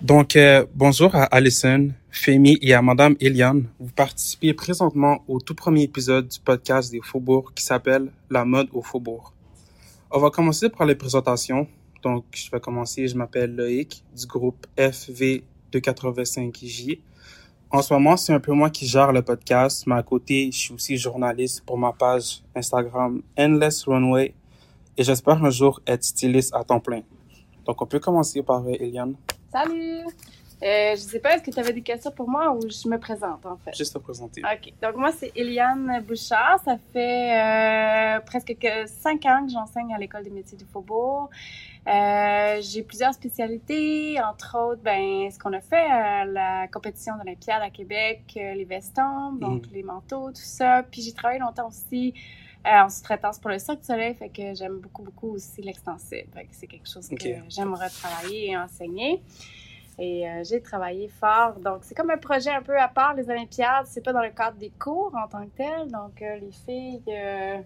Donc, euh, bonjour à Alison, Femi et à Madame Eliane. Vous participez présentement au tout premier épisode du podcast des Faubourgs qui s'appelle La mode au Faubourg. On va commencer par les présentations. Donc, je vais commencer. Je m'appelle Loïc du groupe FV285J. En ce moment, c'est un peu moi qui gère le podcast, mais à côté, je suis aussi journaliste pour ma page Instagram Endless Runway et j'espère un jour être styliste à temps plein. Donc, on peut commencer par euh, Eliane. Salut! Euh, je sais pas, est-ce que tu avais des questions pour moi ou je me présente en fait? Juste te présenter. OK. Donc, moi, c'est Eliane Bouchard. Ça fait euh, presque que cinq ans que j'enseigne à l'École des métiers du Faubourg. Euh, j'ai plusieurs spécialités, entre autres, ben, ce qu'on a fait à la compétition d'Olympiade à Québec, les vestons, donc les manteaux, tout ça. Puis j'ai travaillé longtemps aussi euh, en sous-traitance pour le Cirque du Soleil, fait que j'aime beaucoup, beaucoup aussi l'extensible. Que c'est quelque chose que j'aimerais travailler et enseigner. Et euh, j'ai travaillé fort. Donc, c'est comme un projet un peu à part, les Olympiades. C'est pas dans le cadre des cours en tant que tel. Donc, euh, les filles euh,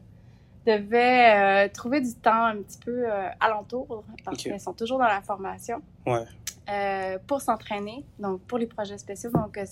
devaient trouver du temps un petit peu alentour parce Ok. qu'elles sont toujours dans la formation. Ouais. Euh, pour s'entraîner, donc pour les projets spéciaux. Donc, euh,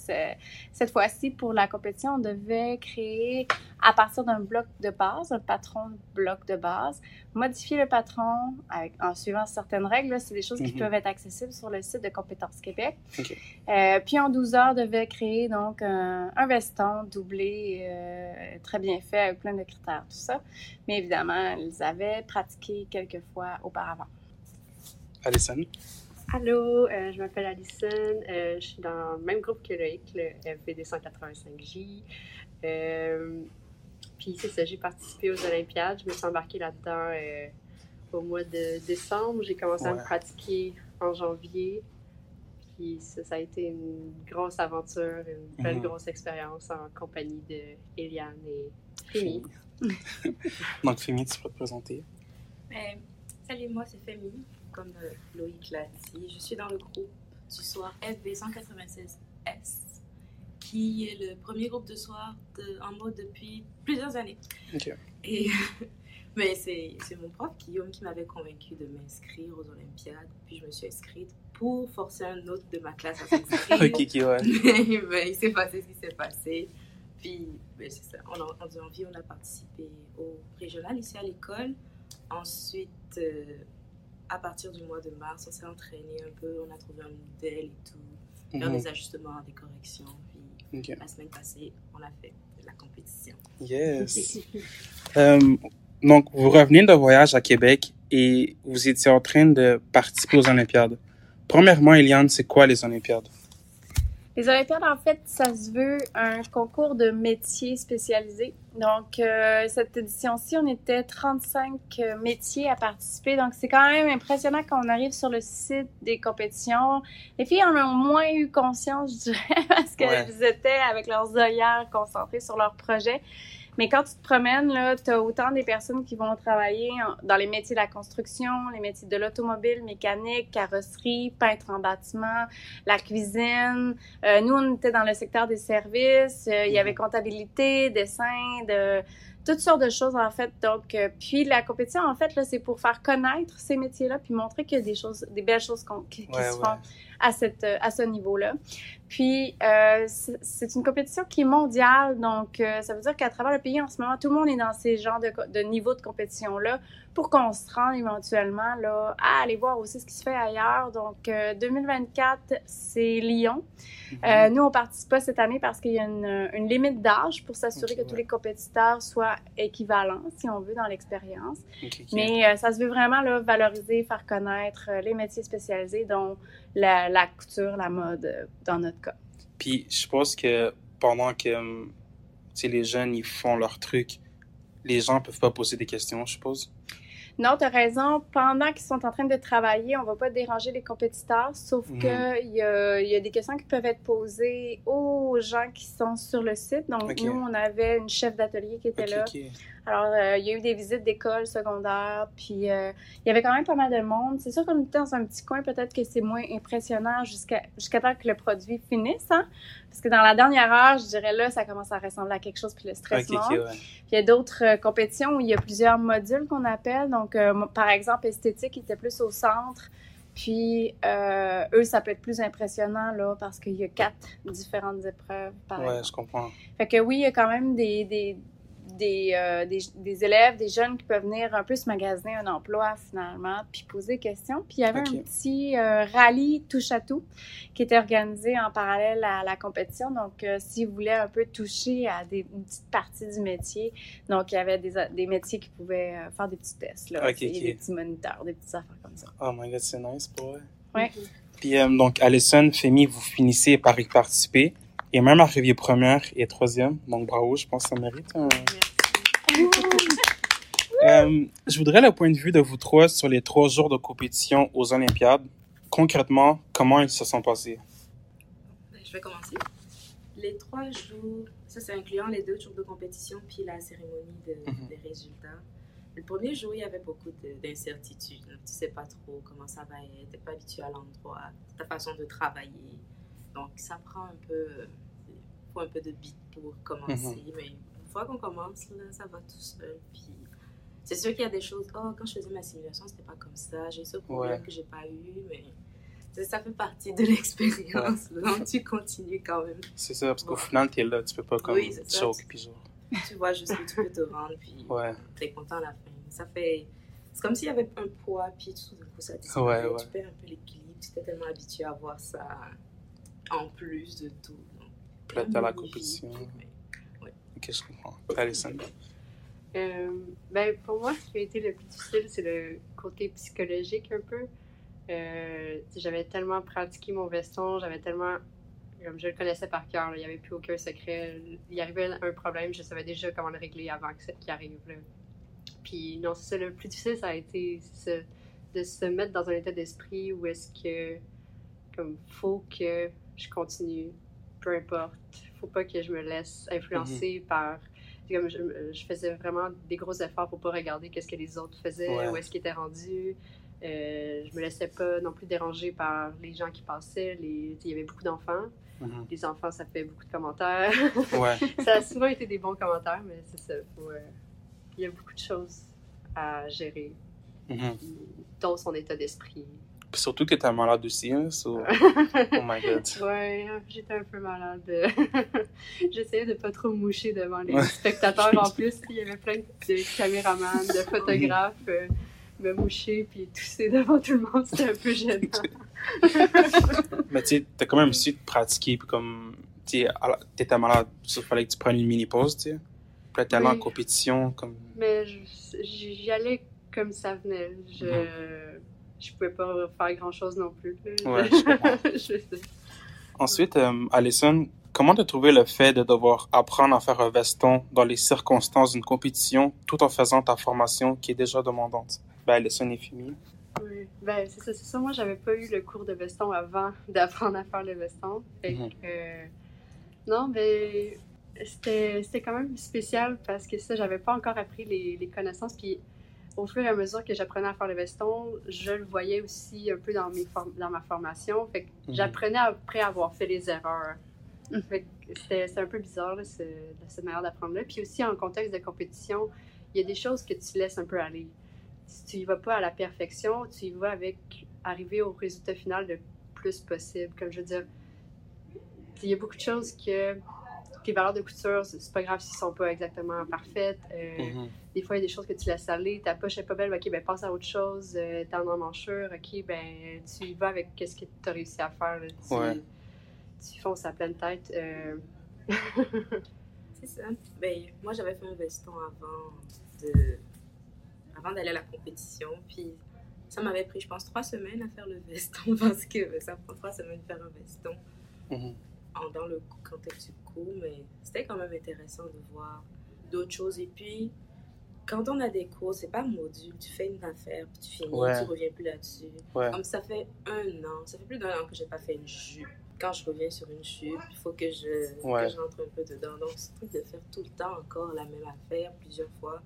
cette fois-ci, pour la compétition, on devait créer à partir d'un bloc de base, un patron de bloc de base, modifier le patron avec, en suivant certaines règles. C'est des choses qui Mhm. peuvent être accessibles sur le site de Compétences Québec. Ok. Euh, puis en 12 heures, devait créer donc un, un veston doublé, euh, très bien fait, avec plein de critères, tout ça. Mais évidemment, ils avaient pratiqué quelques fois auparavant. Alison? Allô, euh, je m'appelle Alison. euh, je suis dans le même groupe que Loïc, le FBD 185J. Euh, puis c'est ça, j'ai participé aux Olympiades. Je me suis embarquée là-dedans euh, au mois de décembre. J'ai commencé à me pratiquer en janvier. Puis ça, ça a été une grosse aventure, une belle Mhm. grosse expérience en compagnie de Eliane et Fimi. Donc, Femi, tu peux te présenter. Ben, salut, moi c'est Femi, comme euh, Loïc l'a dit. Je suis dans le groupe du soir FB196S, qui est le premier groupe de soir de- en mode depuis plusieurs années. Ok. Et, mais c'est c'est mon prof, Guillaume, qui m'avait convaincu de m'inscrire aux Olympiades. Puis je me suis inscrite pour forcer un autre de ma classe à s'inscrire. Ok, ouais. ben, il s'est passé ce qui s'est passé. Puis, ben, c'est ça. On a, en envie, on a participé au régional ici à l'école. Ensuite, euh, à partir du mois de mars, on s'est entraîné un peu. On a trouvé un modèle et tout. Faire Mhm. des ajustements, des corrections. Puis, la semaine passée, on a fait de la compétition. Yes. Euh, donc, vous revenez de voyage à Québec et vous étiez en train de participer aux Olympiades. Premièrement, Eliane, c'est quoi les Olympiades? Les Olympiades, en fait, ça se veut un concours de métiers spécialisés. Donc, euh, cette édition-ci, on était 35 euh, métiers à participer. Donc, c'est quand même impressionnant quand on arrive sur le site des compétitions. Les filles en ont moins eu conscience, je dirais, parce qu'elles étaient avec leurs œillères concentrées sur leur projet. Mais quand tu te promènes, là, tu as autant des personnes qui vont travailler dans les métiers de la construction, les métiers de l'automobile, mécanique, carrosserie, peintre en bâtiment, la cuisine. Euh, nous, on était dans le secteur des services. Euh, il y avait comptabilité, dessin, de toutes sortes de choses en fait. Donc, euh, puis la compétition en fait là, c'est pour faire connaître ces métiers-là, puis montrer qu'il y a des choses, des belles choses qui, qui Ouais, se ouais. Euh, à ce niveau-là. Puis euh, c'est une compétition qui est mondiale, donc euh, ça veut dire qu'à travers le pays en ce moment, tout le monde est dans ces genres de, de niveaux de compétition là pour qu'on se rende éventuellement là à aller voir aussi ce qui se fait ailleurs. Donc euh, 2024, c'est Lyon. Euh, nous, on participe pas cette année parce qu'il y a une, une limite d'âge pour s'assurer que tous les compétiteurs soient équivalents, si on veut, dans l'expérience. Mais euh, ça se veut vraiment là, valoriser, faire connaître euh, les métiers spécialisés, dont la, la couture, la mode, euh, dans notre cas. Puis, je pense que pendant que hum, les jeunes ils font leur truc, les gens peuvent pas poser des questions, je suppose? Non, tu as raison. Pendant qu'ils sont en train de travailler, on va pas déranger les compétiteurs, sauf Mhm. que il y a, il y a des questions qui peuvent être posées aux gens qui sont sur le site. Donc, nous, on avait une chef d'atelier qui était là. Alors, euh, il y a eu des visites d'écoles secondaires, puis euh, il y avait quand même pas mal de monde. C'est sûr qu'on était dans un petit coin, peut-être que c'est moins impressionnant jusqu'à jusqu'à temps que le produit finisse, hein? Parce que dans la dernière heure, je dirais là, ça commence à ressembler à quelque chose, puis le stress Ok, ok, monte. ouais. Puis il y a d'autres euh, compétitions où il y a plusieurs modules qu'on appelle. Donc, par exemple, esthétique était plus au centre. Puis, euh, eux, ça peut être plus impressionnant, là, parce qu'il y a quatre différentes épreuves, par Ouais, exemple. je comprends. Fait que oui, il y a quand même des, des, des, euh, des, des élèves, des jeunes qui peuvent venir un peu se magasiner un emploi finalement, puis poser des questions. Puis il y avait un petit euh, rallye touche à tout qui était organisé en parallèle à la compétition. Donc, euh, si vous voulez un peu toucher à des, une petite partie du métier, donc il y avait des, des métiers qui pouvaient euh, faire des petits tests, là, des petits moniteurs, des petites affaires comme ça. Oh my god, c'est nice pour eux. Ouais. Puis euh, donc, Alison, Femi, vous finissez par y participer. Et même arrivé première et troisième. Donc, bravo, je pense que ça mérite un... Euh, je voudrais le point de vue de vous trois sur les trois jours de compétition aux Olympiades. Concrètement, comment ils se sont passés? Ben, Je vais commencer. Les trois jours, ça c'est incluant les deux jours de compétition puis la cérémonie de- Mhm. des résultats. Le premier jour, il y avait beaucoup de- d'incertitudes. Tu sais pas trop comment ça va être, tu n'es pas habitué à l'endroit, ta façon de travailler. Donc ça prend un peu, faut un peu de beat pour commencer. Mais une fois qu'on commence, là, ça va tout seul. Puis c'est sûr qu'il y a des choses, oh, quand je faisais ma simulation, c'était pas comme ça. J'ai ce problème Ouais. que j'ai pas eu, mais ça, fait partie de l'expérience. Donc tu continues quand même. C'est ça, parce qu'au final, t'es là, tu peux pas comme Oui, ça. genre. Tu vois jusqu'où tu peux te rendre, puis Ouais. t'es content à la fin. Ça fait. C'est comme s'il y avait un poids, puis tout d'un coup ça disparaît. Ouais, ouais. Tu perds un peu l'équilibre. Tu t'es tellement habitué à voir ça en plus de tout. Là, t'as la compétition. Ok, je comprends. Euh, ben, pour moi, ce qui a été le plus difficile, c'est le côté psychologique un peu. Euh, j'avais tellement pratiqué mon veston, j'avais tellement. Comme je le connaissais par cœur, là, il n'y avait plus aucun secret. Il arrivait un problème, je savais déjà comment le régler avant que ça qu'il arrive. là. Puis non, c'est ça, le plus difficile, ça a été de se mettre dans un état d'esprit où est-ce que, comme, faut que je continue, peu importe. Faut pas que je me laisse influencer par c'est comme je, je faisais vraiment des gros efforts pour pas regarder qu'est-ce que les autres faisaient, Ouais. où est-ce qu'ils étaient rendus. Euh, je me laissais pas non plus déranger par les gens qui passaient. Les, il y avait beaucoup d'enfants. Mhm. Les enfants, ça fait beaucoup de commentaires. Ouais. ça a souvent été des bons commentaires, mais c'est ça. faut, euh, il y a beaucoup de choses à gérer, Mhm. dont son état d'esprit. Surtout que t'es malade aussi, hein, so... Oh my god. Ouais, j'étais un peu malade. J'essayais de pas trop moucher devant les spectateurs en plus. Il y avait plein de caméramans, de photographes euh, me moucher puis tousser devant tout le monde. C'était un peu gênant. Mais tu sais, t'as quand même su de pratiquer, puis comme, tu t'étais malade, il fallait que tu prennes une mini-pause, tu sais. Puis là, t'es allé Oui. en compétition, comme... Mais j'y allais comme ça venait. Je, je pouvais pas faire grand chose non plus. Ouais, je. Ensuite, euh, Alison, comment t'as trouvé le fait de devoir apprendre à faire un veston dans les circonstances d'une compétition tout en faisant ta formation qui est déjà demandante? Ben, Alison et Fimi. Oui, ben c'est ça, c'est ça. Moi, j'avais pas eu le cours de veston avant d'apprendre à faire le veston. Fait que, Mhm. euh, non, ben c'était c'était quand même spécial parce que ça, j'avais pas encore appris les, les connaissances. Puis au fur et à mesure que j'apprenais à faire le veston, je le voyais aussi un peu dans, mes form- dans ma formation. Fait que Mhm. j'apprenais après avoir fait les erreurs. Fait que c'était c'était un peu bizarre, là, ce- cette manière d'apprendre là. Puis aussi, en contexte de compétition, il y a des choses que tu laisses un peu aller. Si tu y vas pas à la perfection, tu y vas avec arriver au résultat final le plus possible. Comme je veux dire, il y a beaucoup de choses que tes valeurs de couture, c'est pas grave s'ils sont pas exactement parfaites. Euh, Mhm. Des fois, il y a des choses que tu laisses aller. Ta poche est pas belle, ok, ben passe à autre chose. Euh, T'es en emmanchure, ok, ben tu y vas avec qu'est-ce que tu as réussi à faire. là. Tu, Ouais. tu fonces à pleine tête. euh. C'est ça. Ben, moi, j'avais fait un veston avant de avant d'aller à la compétition. Puis ça m'avait pris, je pense, trois semaines à faire le veston parce que ça prend trois semaines de faire un veston Mhm. En- dans le contexte du cours. Mais c'était quand même intéressant de voir d'autres choses. Et puis, quand on a des cours, c'est pas module. Tu fais une affaire, puis tu finis, Ouais. tu reviens plus là-dessus. Ouais. Comme ça fait un an, ça fait plus d'un an que j'ai pas fait une jupe. Quand je reviens sur une jupe, il faut que je, Ouais. que je rentre un peu dedans. Donc, ce truc de faire tout le temps encore la même affaire plusieurs fois,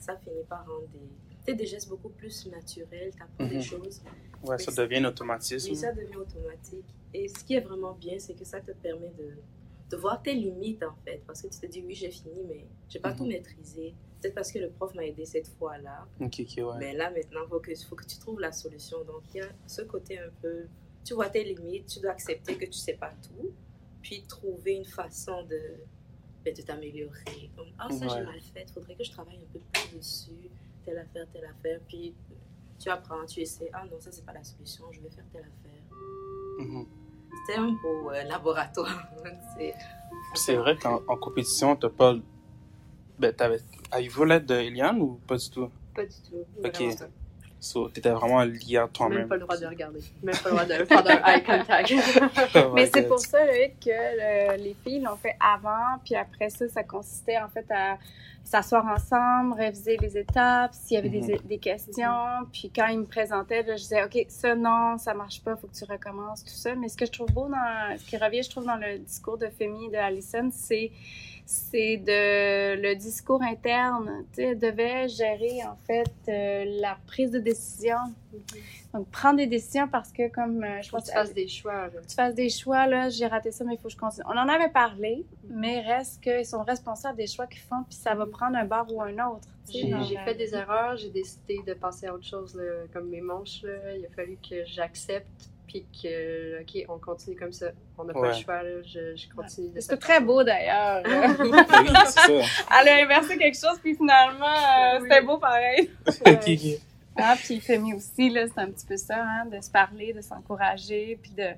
ça finit par rendre des, peut-être des gestes beaucoup plus naturels, tu apprends des Mhm. choses. Ouais, ça devient un automatisme. Oui, ça devient automatique. Et ce qui est vraiment bien, c'est que ça te permet de, de voir tes limites, en fait. Parce que tu te dis, oui, j'ai fini, mais j'ai pas Mhm. tout maîtrisé. Peut-être parce que le prof m'a aidé cette fois-là. Ok, ok, ouais. Mais là, maintenant, il faut que, faut que tu trouves la solution. Donc, il y a ce côté un peu... Tu vois tes limites, tu dois accepter que tu sais pas tout. Puis, trouver une façon de, ben, de t'améliorer. Comme, ah, ça, Ouais. j'ai mal fait. Il faudrait que je travaille un peu plus dessus. Telle affaire, telle affaire. Puis, tu apprends, tu essaies. Ah non, ça, c'est pas la solution. Je vais faire telle affaire. Mhm. C'était un beau euh, laboratoire. C'est- vrai qu'en en compétition, t'as pas. Ben. Avez-vous l'aide de Eliane ou pas du tout? Pas du tout. Ok. vraiment. So, t'étais vraiment lié à Même toi-même. pas le droit de regarder. Même pas le droit de faire un eye contact. Oh Mais c'est pour ça, Loïc, que le- les filles l'ont fait avant, puis après ça, ça consistait en fait à s'asseoir ensemble, réviser les étapes, s'il y avait des, des questions, puis quand ils me présentaient, là, je disais, OK, ça, non, ça marche pas, faut que tu recommences, tout ça. Mais ce que je trouve beau dans, ce qui revient, je trouve, dans le discours de Femi et de Alison, c'est c'est de le discours interne. Tu sais, devait gérer en fait euh, la prise de décision. Donc prendre des décisions parce que comme euh, je pense que tu fasses des choix. là. tu fasses des choix, là, j'ai raté ça, mais il faut que je continue. On en avait parlé, mais reste qu'ils sont responsables des choix qu'ils font, puis ça va prendre un bord ou un autre. J'ai fait des erreurs, j'ai décidé de passer à autre chose, là, comme mes manches. Là. Il a fallu que j'accepte, puis que, OK, on continue comme ça. On n'a pas le choix, là. Je, je continue. C'était très beau d'ailleurs. ça. Elle a inversé quelque chose, puis finalement, euh, Oui. c'était beau pareil. Ok, ok. Ah, puis Femi aussi, là, c'est un petit peu ça, hein, de se parler, de s'encourager, puis de...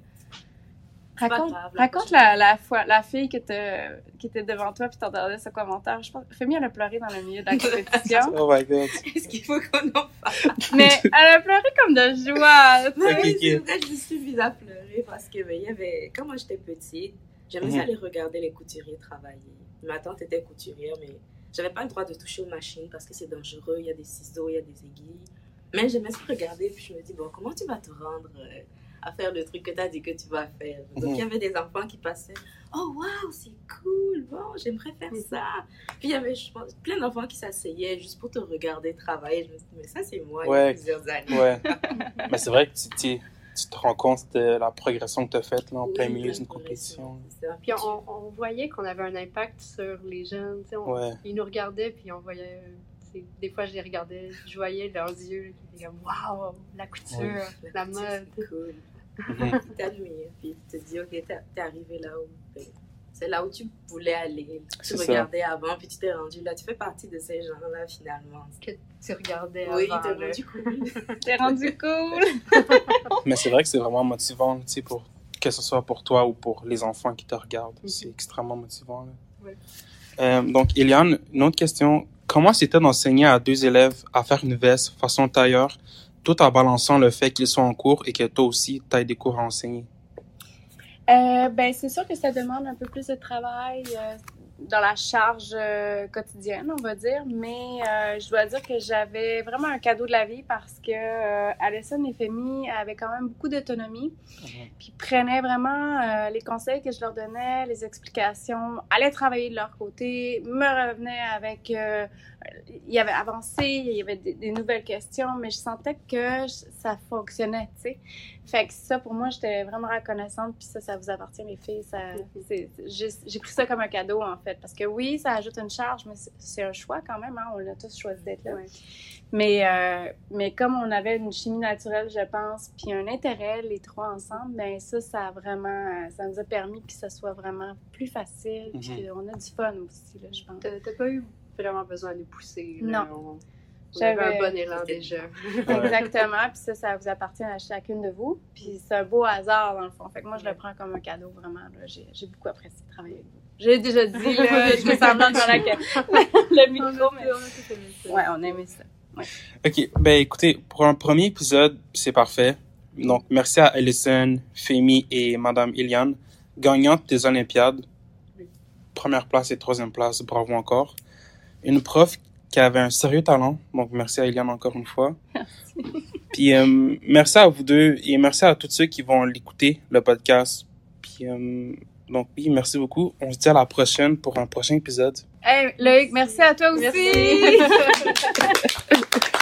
Raconte, grave, la raconte la, la, fois, la fille qui était, qui était devant toi puis t'entendais ce commentaire. Je pense, Femi, elle a pleuré dans le milieu de la compétition. Oh my god. Est-ce qu'il faut qu'on en parle? mais elle a pleuré comme de joie. tu sais. Non, Ok, mais ok. c'est vrai, je me suis mise à pleurer parce que ben, il y avait, quand moi j'étais petite, j'aimais Mhm. aller regarder les couturiers travailler. Ma tante était couturière, mais j'avais pas le droit de toucher aux machines parce que c'est dangereux. Il y a des ciseaux, il y a des aiguilles. Mais j'aimais ça regarder, puis je me dis, bon, comment tu vas te rendre euh, à faire le truc que tu as dit que tu vas faire? Donc il y avait des enfants qui passaient, oh waouh, c'est cool, bon, j'aimerais faire ça. Puis il y avait, je pense, plein d'enfants qui s'asseyaient juste pour te regarder travailler. Je me suis dit, mais ça, c'est moi il y Ouais. a plusieurs années. Ouais. Mais c'est vrai que tu, tu, tu te rends compte de la progression que tu as faite là, en plein Oui, milieu plein d'une de compétition. c'est ça. Puis on, on voyait qu'on avait un impact sur les jeunes. tu sais, On, Ouais. Ils nous regardaient, puis on voyait. Des fois, je les regardais, je voyais leurs yeux qui étaient comme Waouh, la couture, Ouais. la mode. C'est cool. Mhm. Tu t'admires, puis tu te dis, ok, t'es t'es arrivé là où. ben, C'est là où tu voulais aller. Tu C'est ça. regardais avant, puis tu t'es rendu là. Tu fais partie de ces gens-là, finalement. Que tu regardais Oui, avant. t'es là. rendu cool. T'es rendu cool. Mais c'est vrai que c'est vraiment motivant, tu sais, pour que ce soit pour toi ou pour les enfants qui te regardent. Mhm. C'est extrêmement motivant. là. Ouais. Euh, donc, Eliane, une autre question. Comment c'était d'enseigner à deux élèves à faire une veste façon tailleur, tout en balançant le fait qu'ils sont en cours et que toi aussi, tu des cours à enseigner? Euh, ben, c'est sûr que ça demande un peu plus de travail euh, dans la charge euh, quotidienne, on va dire, mais euh, je dois dire que j'avais vraiment un cadeau de la vie parce que euh, Alison et Femi avaient quand même beaucoup d'autonomie, puis prenaient vraiment les conseils que je leur donnais, les explications, allaient travailler de leur côté, me revenaient avec... il y avait avancé, il y avait des, des nouvelles questions, mais je sentais que je- ça fonctionnait, tu sais. Fait que ça, pour moi, j'étais vraiment reconnaissante. Puis ça, ça vous appartient, les filles. Ça, c'est- c'est- j'ai pris ça comme un cadeau, en fait. Parce que oui, ça ajoute une charge, mais c'est- un choix quand même. Hein? On a tous choisi d'être là. Ouais. Mais, euh, mais comme on avait une chimie naturelle, je pense, puis un intérêt, les trois ensemble, ben ça, ça a vraiment... Ça nous a permis que ça soit vraiment plus facile. Puis on a du fun aussi, là, je pense. T'as t'as pas eu vraiment besoin de nous pousser. là. Non. On, on J'avais- un bon élan déjà. Exactement. Puis ça, ça vous appartient à chacune de vous. Puis c'est un beau hasard, dans le fond. Fait que moi, je le prends comme un cadeau, vraiment. J'ai j'ai beaucoup apprécié de travailler avec vous. J'ai déjà dit, là, je me semblant devant la, le micro, mais... Ouais, on a aimé ça. OK. Ben, écoutez, pour un premier épisode, c'est parfait. Donc, merci à Alison, Femi et Madame Eliane, gagnantes des Olympiades. Oui. Première place et troisième place, bravo encore. Une prof qui avait un sérieux talent. Donc, merci à Eliane encore une fois. Puis, euh, merci à vous deux et merci à tous ceux qui vont l'écouter, le podcast. Puis, euh, Donc oui, merci beaucoup. On se dit à la prochaine pour un prochain épisode. Hey, Loïc, merci à toi aussi. Merci.